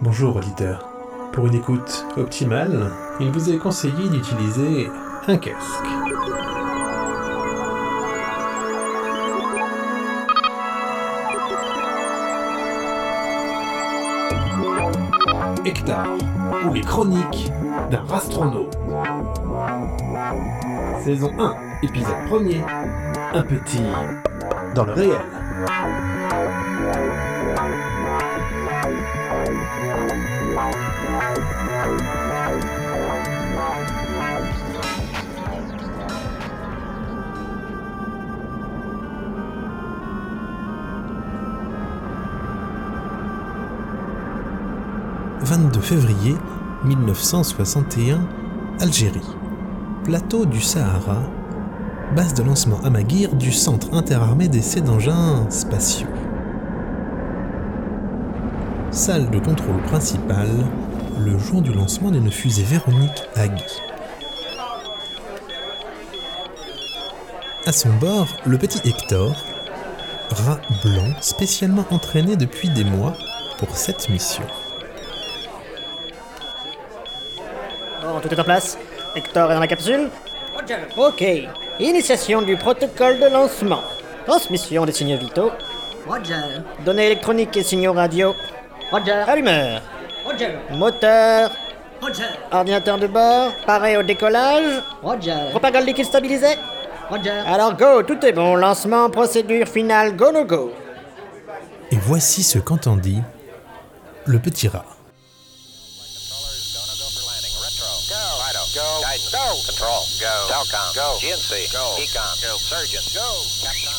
Bonjour auditeur. Pour une écoute optimale, il vous est conseillé d'utiliser un casque. Hectare, ou les chroniques d'un rastronaute. Saison 1, épisode 1er, un petit dans le réel. 22 février 1961, Algérie. Plateau du Sahara, base de lancement à Maguire du Centre interarmé d'essai d'engins spatiaux. Salle de contrôle principale, le jour du lancement d'une fusée Véronique Agui. À son bord, le petit Hector, rat blanc spécialement entraîné depuis des mois pour cette mission. Bon, tout est en place. Hector est dans la capsule Ok. Initiation du protocole de lancement. Transmission des signaux vitaux. Roger. Données électroniques et signaux radio. Roger. Allumeur. Roger. Moteur. Roger. Ordinateur de bord. Paré au décollage. Roger. Propagande liquide stabilisée. Roger. Alors go, tout est bon. Lancement, procédure finale, go no go. Et voici ce qu'entendit le petit rat. Go. Control, go. Telcom, go. GNC, go. Econ, go. Surgeon, go. Capcom,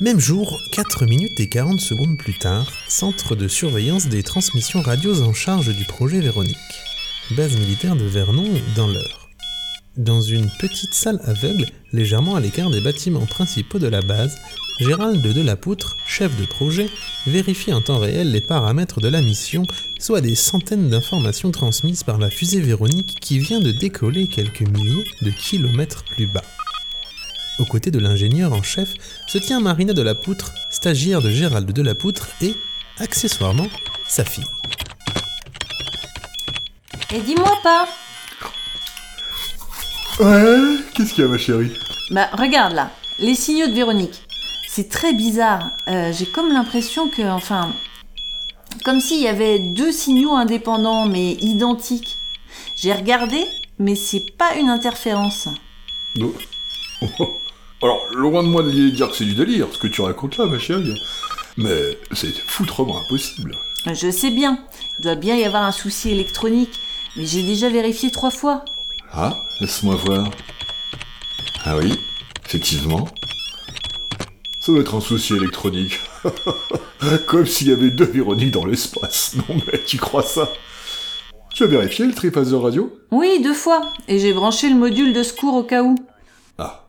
Même jour, 4 minutes et 40 secondes plus tard, centre de surveillance des transmissions radios en charge du projet Véronique. Base militaire de Vernon dans l'heure. Dans une petite salle aveugle, légèrement à l'écart des bâtiments principaux de la base, Gérald de Delapoutre, chef de projet, vérifie en temps réel les paramètres de la mission, soit des centaines d'informations transmises par la fusée Véronique qui vient de décoller quelques milliers de kilomètres plus bas. Aux côtés de l'ingénieur en chef se tient Marina de la Poutre, stagiaire de Gérald de la Poutre et, accessoirement, sa fille. Et dis-moi pas Ouais, qu'est-ce qu'il y a, ma chérie? Bah regarde là, les signaux de Véronique. C'est très bizarre. Euh, J'ai comme l'impression que, enfin, comme s'il y avait deux signaux indépendants mais identiques. J'ai regardé, mais c'est pas une interférence. Non. Alors, loin de moi de dire que c'est du délire, ce que tu racontes là, ma chérie. Mais c'est foutrement impossible. Je sais bien, il doit bien y avoir un souci électronique, mais j'ai déjà vérifié trois fois. Ah, laisse-moi voir. Ah oui, effectivement. Ça doit être un souci électronique. Comme s'il y avait deux Véroniques dans l'espace. Non mais, tu crois ça? Tu as vérifié le triphaser radio? Oui, deux fois, et j'ai branché le module de secours au cas où. Ah.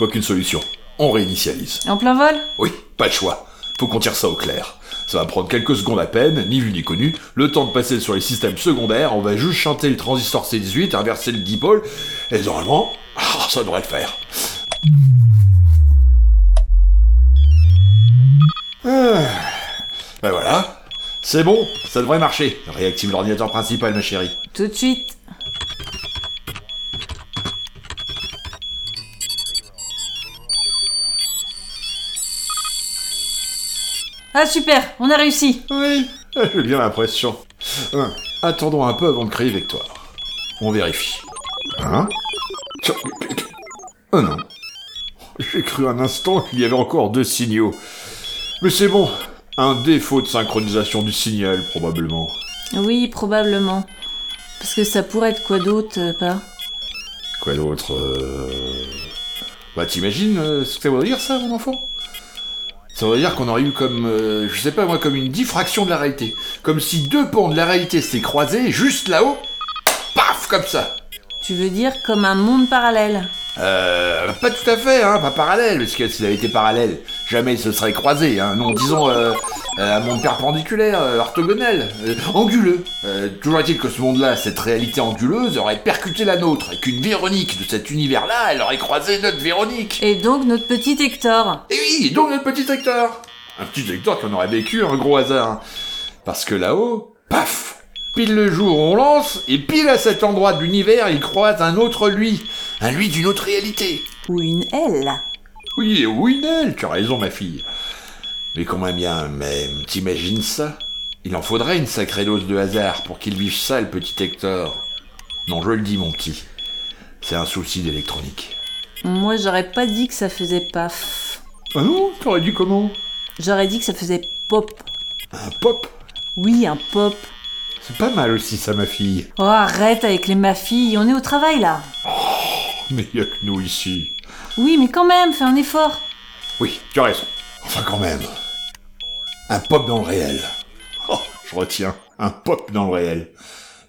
Vois qu'une solution. On réinitialise. En plein vol? Oui, pas de choix. Faut qu'on tire ça au clair. Ça va prendre quelques secondes à peine, ni vu ni connu. Le temps de passer sur les systèmes secondaires, on va juste chanter le transistor C18, inverser le dipôle, et normalement, ah, ça devrait le faire. Ah. Ben voilà. C'est bon, ça devrait marcher. Réactive l'ordinateur principal, ma chérie. Tout de suite. Ah super, on a réussi. Oui, j'ai bien l'impression. Hein, Attendons un peu avant de créer Vectoire. On vérifie. Hein Oh non. J'ai cru un instant qu'il y avait encore deux signaux. Mais c'est bon. Un défaut de synchronisation du signal, probablement. Oui, probablement. Parce que ça pourrait être quoi d'autre, euh, pas? Quoi d'autre euh... Bah t'imagines euh, ce que ça veut dire ça, mon enfant? Ça veut dire qu'on aurait eu comme, euh, je sais pas moi, comme une diffraction de la réalité. Comme si deux pans de la réalité s'étaient croisés, juste là-haut, paf, comme ça. Tu veux dire comme un monde parallèle? Euh, pas tout à fait, hein, pas parallèle, parce que s'il avait été parallèle, jamais ils se seraient croisés, hein. Non, disons, euh, euh, un monde perpendiculaire, euh, orthogonal, euh, anguleux. Euh, toujours est-il que ce monde-là, cette réalité anguleuse, aurait percuté la nôtre, et qu'une Véronique de cet univers-là, elle aurait croisé notre Véronique. Et donc notre petit Hector Et oui, donc notre petit Hector Un petit Hector qui en aurait vécu un gros hasard. Parce que là-haut, paf Pile le jour où on lance, et pile à cet endroit de l'univers, il croise un autre lui. Un lui d'une autre réalité. Ou une L Oui, oui, Nell, tu as raison, ma fille. Mais comment bien, mais t'imagines ça? Il en faudrait une sacrée dose de hasard pour qu'il vive ça, le petit Hector. Non, je le dis, mon petit. C'est un souci d'électronique. Moi j'aurais pas dit que ça faisait paf. Ah non T'aurais dit comment? J'aurais dit que ça faisait pop. Un pop? Oui, un pop. C'est pas mal aussi, ça, ma fille. Oh, arrête avec les ma fille, on est au travail là. Mais y a que nous ici. Oui, mais quand même, fais un effort. Oui, tu as raison. Enfin, quand même. Un pop dans le réel. Oh, je retiens. Un pop dans le réel.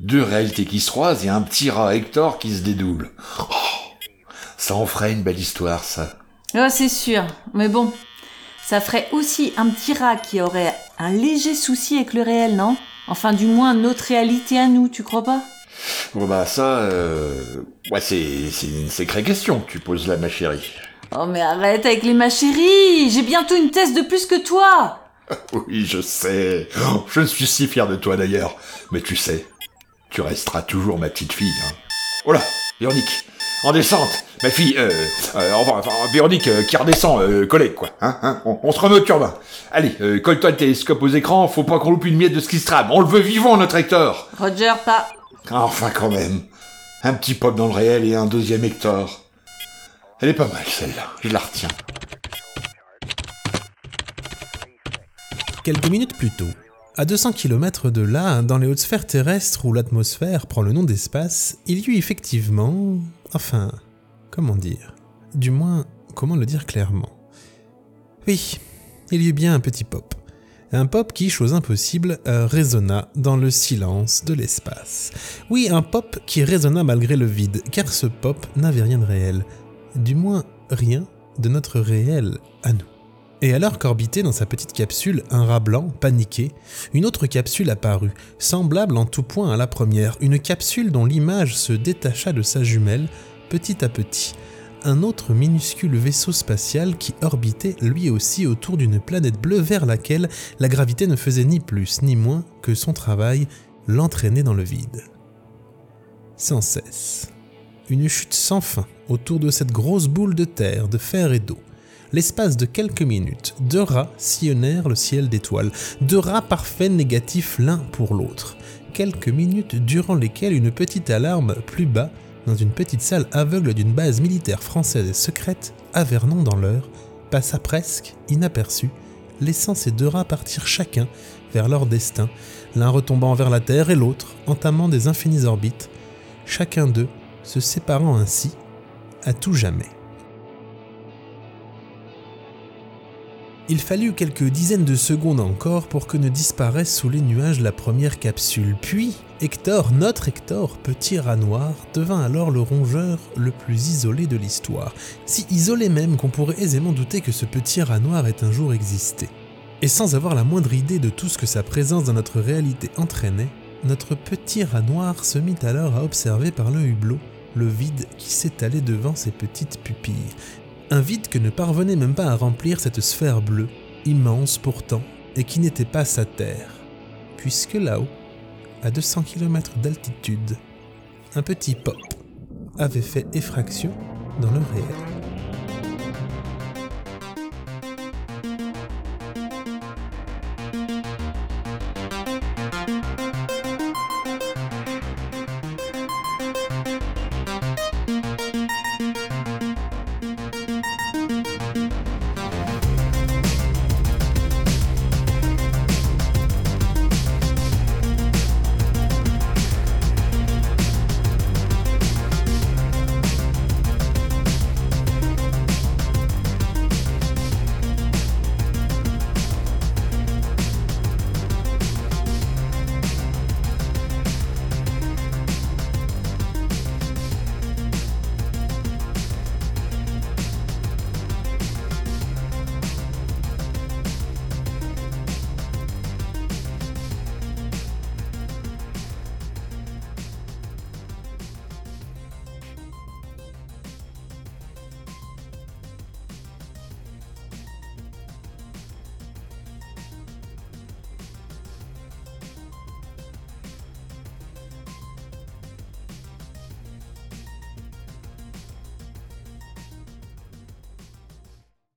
Deux réalités qui se croisent et un petit rat Hector qui se dédouble. Oh, ça en ferait une belle histoire, ça. Oh, c'est sûr. Mais bon, ça ferait aussi un petit rat qui aurait un léger souci avec le réel, non? Enfin, du moins notre réalité à nous, tu crois pas? Bon, bah, ça, euh... Ouais, c'est, c'est une sacrée question que tu poses là, ma chérie. Oh, mais arrête avec les ma chérie J'ai bientôt une thèse de plus que toi Oui, je sais. Oh, Je suis si fier de toi, d'ailleurs. Mais tu sais, tu resteras toujours ma petite fille, hein. Oh là, Véronique, en descente Ma fille, euh... euh, enfin, enfin, Véronique euh, qui redescend, euh, collègue, quoi. Hein, hein on, on se remet au turbin. Allez, euh, colle-toi le télescope aux écrans, faut pas qu'on loupe une miette de ce qui se trame. On le veut vivant, notre Hector Roger, pas. Ah, Enfin, quand même. Un petit pop dans le réel et un deuxième Hector. Elle est pas mal, celle-là. Je la retiens. Quelques minutes plus tôt, à 200 km de là, dans les hautes sphères terrestres où l'atmosphère prend le nom d'espace, il y eut effectivement... Enfin, comment dire Du moins, comment le dire clairement Oui, il y eut bien un petit pop. Un pop qui, chose impossible, euh, résonna dans le silence de l'espace. Oui, un pop qui résonna malgré le vide, car ce pop n'avait rien de réel. Du moins, rien de notre réel à nous. Et alors qu'orbitait dans sa petite capsule un rat blanc, paniqué, une autre capsule apparut, semblable en tout point à la première, une capsule dont l'image se détacha de sa jumelle petit à petit, un autre minuscule vaisseau spatial qui orbitait lui aussi autour d'une planète bleue vers laquelle la gravité ne faisait ni plus ni moins que son travail, l'entraîner dans le vide. Sans cesse. Une chute sans fin autour de cette grosse boule de terre, de fer et d'eau. L'espace de quelques minutes, deux rats sillonnèrent le ciel d'étoiles, deux rats parfaits négatifs l'un pour l'autre. Quelques minutes durant lesquelles une petite alarme plus bas, dans une petite salle aveugle d'une base militaire française et secrète, à Vernon dans l'heure, passa presque inaperçue, laissant ces deux rats partir chacun vers leur destin, l'un retombant vers la Terre et l'autre entamant des infinies orbites, chacun d'eux se séparant ainsi à tout jamais. Il fallut quelques dizaines de secondes encore pour que ne disparaisse sous les nuages la première capsule. Puis, Hector, notre Hector, petit rat noir, devint alors le rongeur le plus isolé de l'histoire. Si isolé même qu'on pourrait aisément douter que ce petit rat noir ait un jour existé. Et sans avoir la moindre idée de tout ce que sa présence dans notre réalité entraînait, notre petit rat noir se mit alors à observer par l'œil hublot le vide qui s'étalait devant ses petites pupilles. Un vide que ne parvenait même pas à remplir cette sphère bleue, immense pourtant, et qui n'était pas sa terre. Puisque là-haut, à 200 km d'altitude, un petit pop avait fait effraction dans le réel.